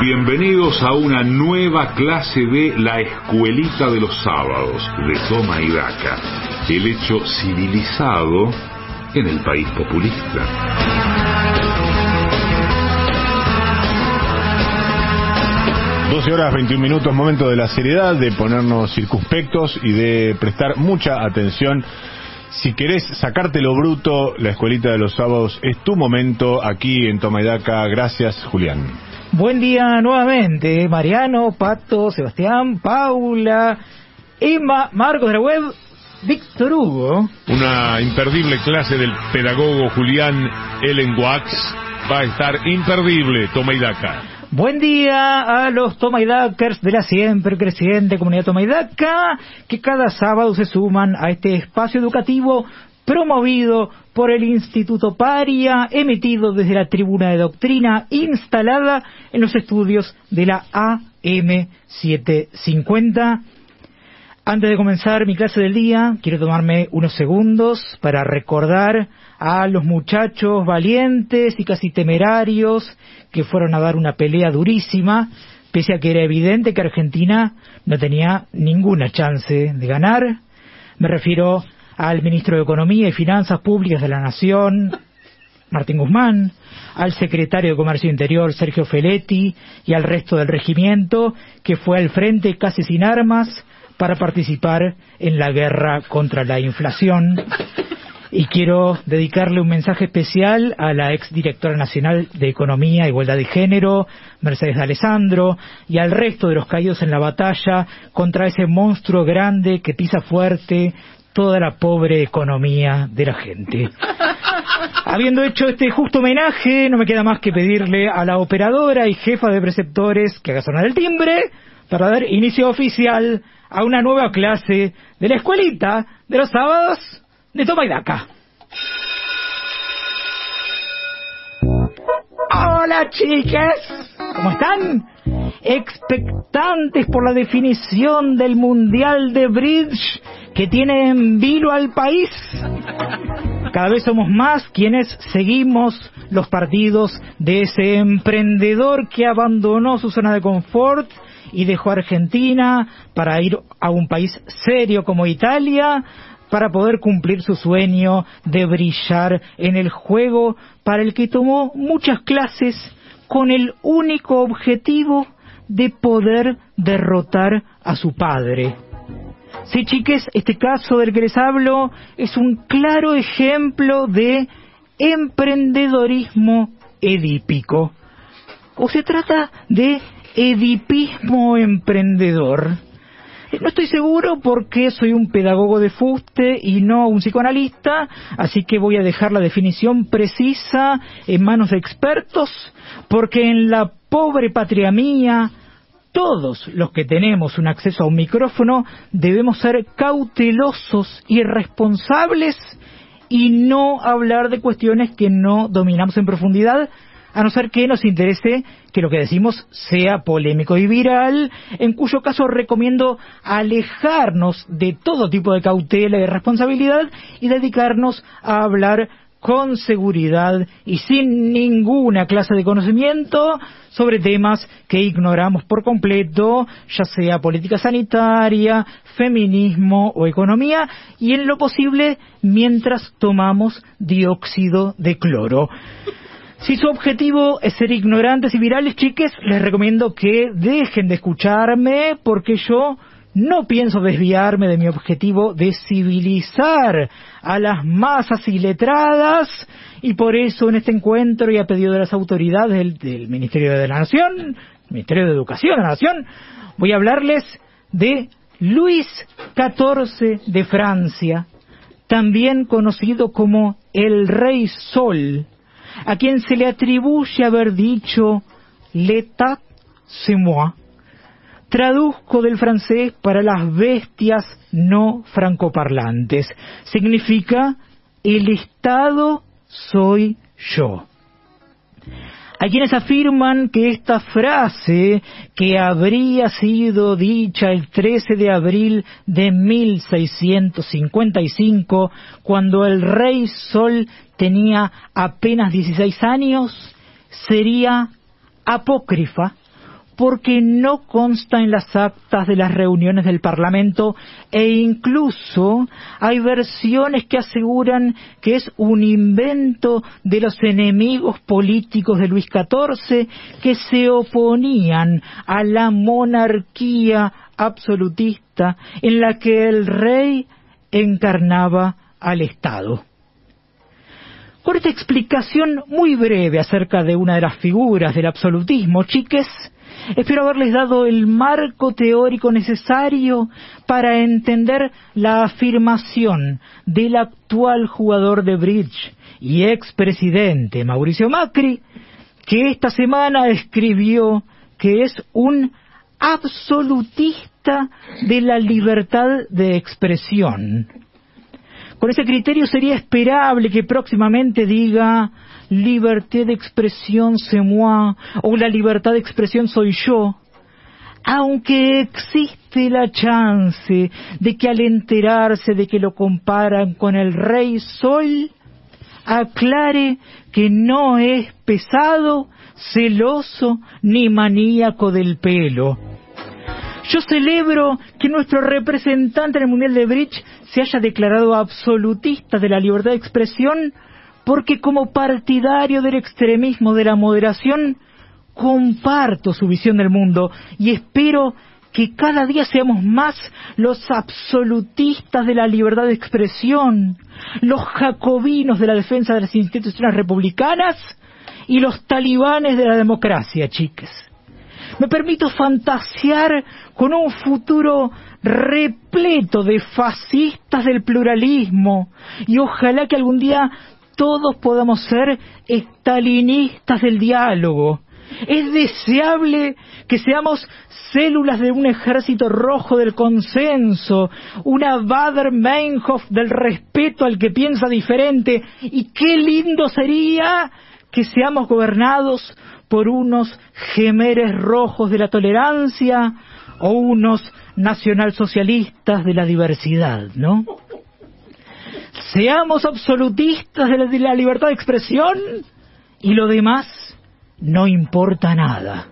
Bienvenidos a una nueva clase de La Escuelita de los Sábados de Toma y Daca, el hecho civilizado en el país populista. Doce horas 21 minutos, momento de la seriedad, de ponernos circunspectos y de prestar mucha atención. Si querés sacarte lo bruto, la escuelita de los sábados es tu momento aquí en Toma y Daca. Gracias, Julián. Buen día nuevamente, Mariano, Pato, Sebastián, Paula, Emma, Marcos de la Web, Víctor Hugo. Una imperdible clase del pedagogo Julián Ellen Wax va a estar imperdible, toma y daca. Buen día a los Tomaidakers de la siempre creciente comunidad Tomaidaka, que cada sábado se suman a este espacio educativo promovido por el Instituto Paria, emitido desde la tribuna de doctrina instalada en los estudios de la AM750. Antes de comenzar mi clase del día, quiero tomarme unos segundos para recordar a los muchachos valientes y casi temerarios que fueron a dar una pelea durísima, pese a que era evidente que Argentina no tenía ninguna chance de ganar. Me refiero al ministro de Economía y Finanzas Públicas de la Nación, Martín Guzmán, al secretario de Comercio Interior, Sergio Feletti, y al resto del regimiento, que fue al frente casi sin armas para participar en la guerra contra la inflación. Y quiero dedicarle un mensaje especial a la exdirectora nacional de Economía e Igualdad de Género, Mercedes Alessandro, y al resto de los caídos en la batalla contra ese monstruo grande que pisa fuerte toda la pobre economía de la gente. Habiendo hecho este justo homenaje, no me queda más que pedirle a la operadora y jefa de preceptores que haga sonar el timbre para dar inicio oficial a una nueva clase de la escuelita de los sábados de Toma y Daca. Hola chicas, ¿cómo están? Expectantes por la definición del Mundial de Bridge que tiene en vilo al país. Cada vez somos más quienes seguimos los partidos de ese emprendedor que abandonó su zona de confort y dejó Argentina para ir a un país serio como Italia para poder cumplir su sueño de brillar en el juego para el que tomó muchas clases con el único objetivo de poder derrotar a su padre. Sí, chiques, este caso del que les hablo es un claro ejemplo de emprendedorismo edípico. O se trata de edipismo emprendedor. No estoy seguro porque soy un pedagogo de fuste y no un psicoanalista, así que voy a dejar la definición precisa en manos de expertos, porque en la pobre patria mía, todos los que tenemos un acceso a un micrófono debemos ser cautelosos y responsables y no hablar de cuestiones que no dominamos en profundidad, a no ser que nos interese que lo que decimos sea polémico y viral, en cuyo caso recomiendo alejarnos de todo tipo de cautela y responsabilidad y dedicarnos a hablar con seguridad y sin ninguna clase de conocimiento sobre temas que ignoramos por completo, ya sea política sanitaria, feminismo o economía, y en lo posible mientras tomamos dióxido de cloro. Si su objetivo es ser ignorantes y virales, chiques, les recomiendo que dejen de escucharme porque yo no pienso desviarme de mi objetivo de civilizar a las masas iletradas y por eso en este encuentro y a pedido de las autoridades del, Ministerio de la Nación, Ministerio de Educación de la Nación, voy a hablarles de Luis XIV de Francia, también conocido como el Rey Sol, a quien se le atribuye haber dicho L'état c'est moi Traduzco del francés para las bestias no francoparlantes. Significa el Estado soy yo. Hay quienes afirman que esta frase, que habría sido dicha el 13 de abril de 1655, cuando el rey Sol tenía apenas 16 años, sería apócrifa porque no consta en las actas de las reuniones del Parlamento e incluso hay versiones que aseguran que es un invento de los enemigos políticos de Luis XIV que se oponían a la monarquía absolutista en la que el rey encarnaba al Estado. Por esta explicación muy breve acerca de una de las figuras del absolutismo, chiques, Espero haberles dado el marco teórico necesario para entender la afirmación del actual jugador de bridge y expresidente Mauricio Macri, que esta semana escribió que es un absolutista de la libertad de expresión. Con ese criterio sería esperable que próximamente diga libertad de expresión c'est moi o la libertad de expresión soy yo, aunque existe la chance de que al enterarse de que lo comparan con el rey Sol, aclare que no es pesado, celoso ni maníaco del pelo. Yo celebro que nuestro representante en el Mundial de Bridge se haya declarado absolutista de la libertad de expresión porque como partidario del extremismo de la moderación, comparto su visión del mundo y espero que cada día seamos más los absolutistas de la libertad de expresión, los jacobinos de la defensa de las instituciones republicanas y los talibanes de la democracia, chiques. Me permito fantasear con un futuro repleto de fascistas del pluralismo y ojalá que algún día todos podamos ser estalinistas del diálogo. Es deseable que seamos células de un ejército rojo del consenso, una Bader Meinhof del respeto al que piensa diferente, y qué lindo sería que seamos gobernados por unos gemeres rojos de la tolerancia o unos nacionalsocialistas de la diversidad, ¿no? seamos absolutistas de la, libertad de expresión y lo demás no importa nada.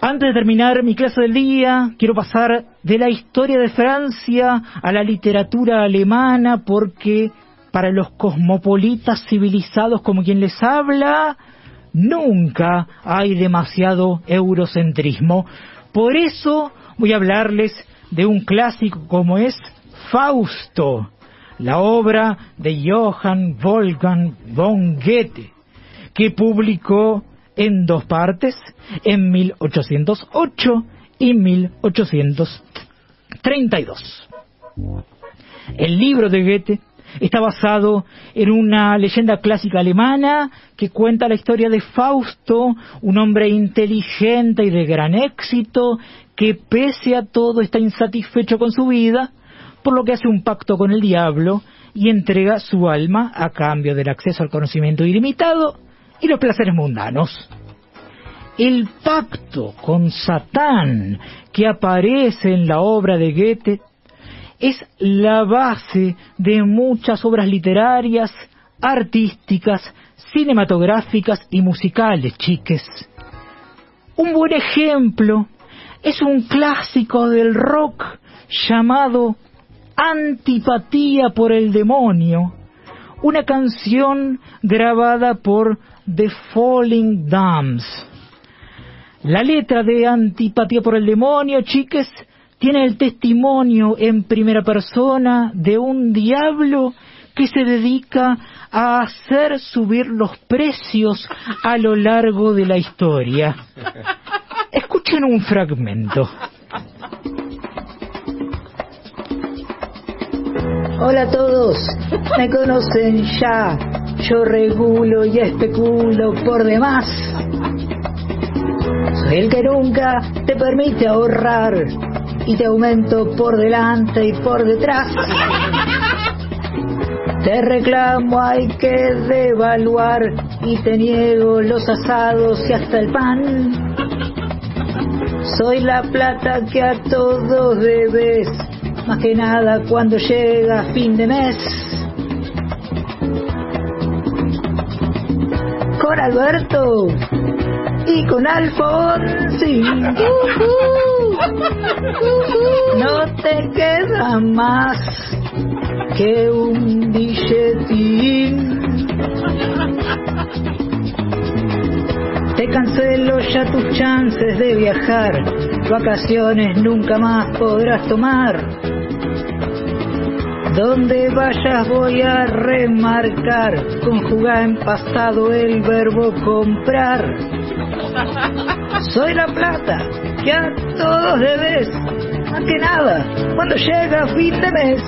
Antes de terminar mi clase del día, quiero pasar de la historia de Francia a la literatura alemana porque para los cosmopolitas civilizados como quien les habla, nunca hay demasiado eurocentrismo. Por eso voy a hablarles de un clásico como es Fausto, la obra de Johann Wolfgang von Goethe, que publicó en dos partes, en 1808 y 1832. El libro de Goethe está basado en una leyenda clásica alemana que cuenta la historia de Fausto, un hombre inteligente y de gran éxito, que pese a todo está insatisfecho con su vida por lo que hace un pacto con el diablo y entrega su alma a cambio del acceso al conocimiento ilimitado y los placeres mundanos. El pacto con Satán que aparece en la obra de Goethe es la base de muchas obras literarias, artísticas, cinematográficas y musicales, chiques. Un buen ejemplo es un clásico del rock llamado Antipatía por el demonio, una canción grabada por The Falling Dams. La letra de Antipatía por el demonio, chiques, tiene el testimonio en primera persona de un diablo que se dedica a hacer subir los precios a lo largo de la historia. Escuchen un fragmento. Hola a todos, me conocen ya, yo regulo y especulo por demás. Soy el que nunca te permite ahorrar y te aumento por delante y por detrás. Te reclamo hay que devaluar y te niego los asados y hasta el pan. Soy la plata que a todos debes más que nada cuando llega fin de mes. Con Alberto y con Alfonsín. No te queda más que un billetín. Te cancelo ya tus chances de viajar, vacaciones nunca más podrás tomar. Donde vayas voy a remarcar, conjugar en pasado el verbo comprar. Soy la plata que a todos debes, más que nada, cuando llega fin de mes.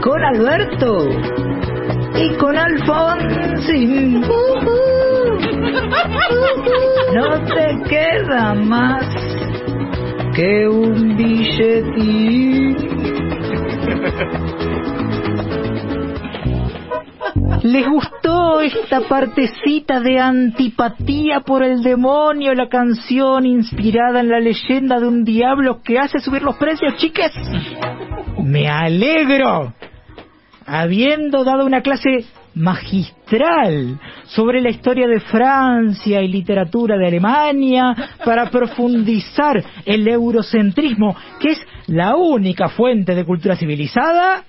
Con Alberto y con Alfonsín. No te queda más que un billetín. ¿Les esta partecita de antipatía por el demonio, la canción inspirada en la leyenda de un diablo que hace subir los precios, chiques? Me alegro. Habiendo dado una clase magistral sobre la historia de Francia y literatura de Alemania para profundizar el eurocentrismo, que es la única fuente de cultura civilizada,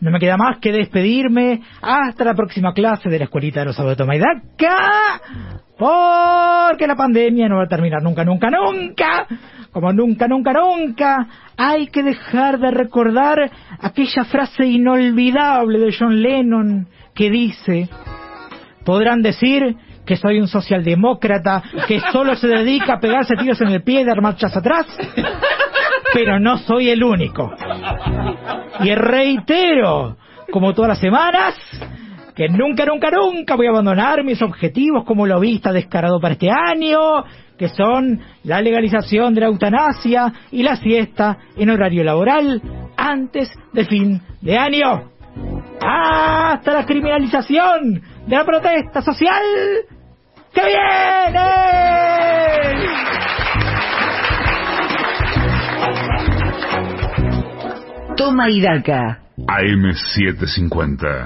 no me queda más que despedirme. Hasta la próxima clase de la escuelita de los sábados de Tomaidaca, porque la pandemia no va a terminar nunca, nunca, nunca. Como nunca, nunca, nunca, hay que dejar de recordar aquella frase inolvidable de John Lennon que dice, podrán decir que soy un socialdemócrata que solo se dedica a pegarse tiros en el pie y dar marchas atrás, pero no soy el único. Y reitero, como todas las semanas, que nunca, nunca, nunca voy a abandonar mis objetivos como lobista descarado para este año, que son la legalización de la eutanasia y la siesta en horario laboral antes del fin de año. Hasta la criminalización de la protesta social que viene. Toma y daca. AM750.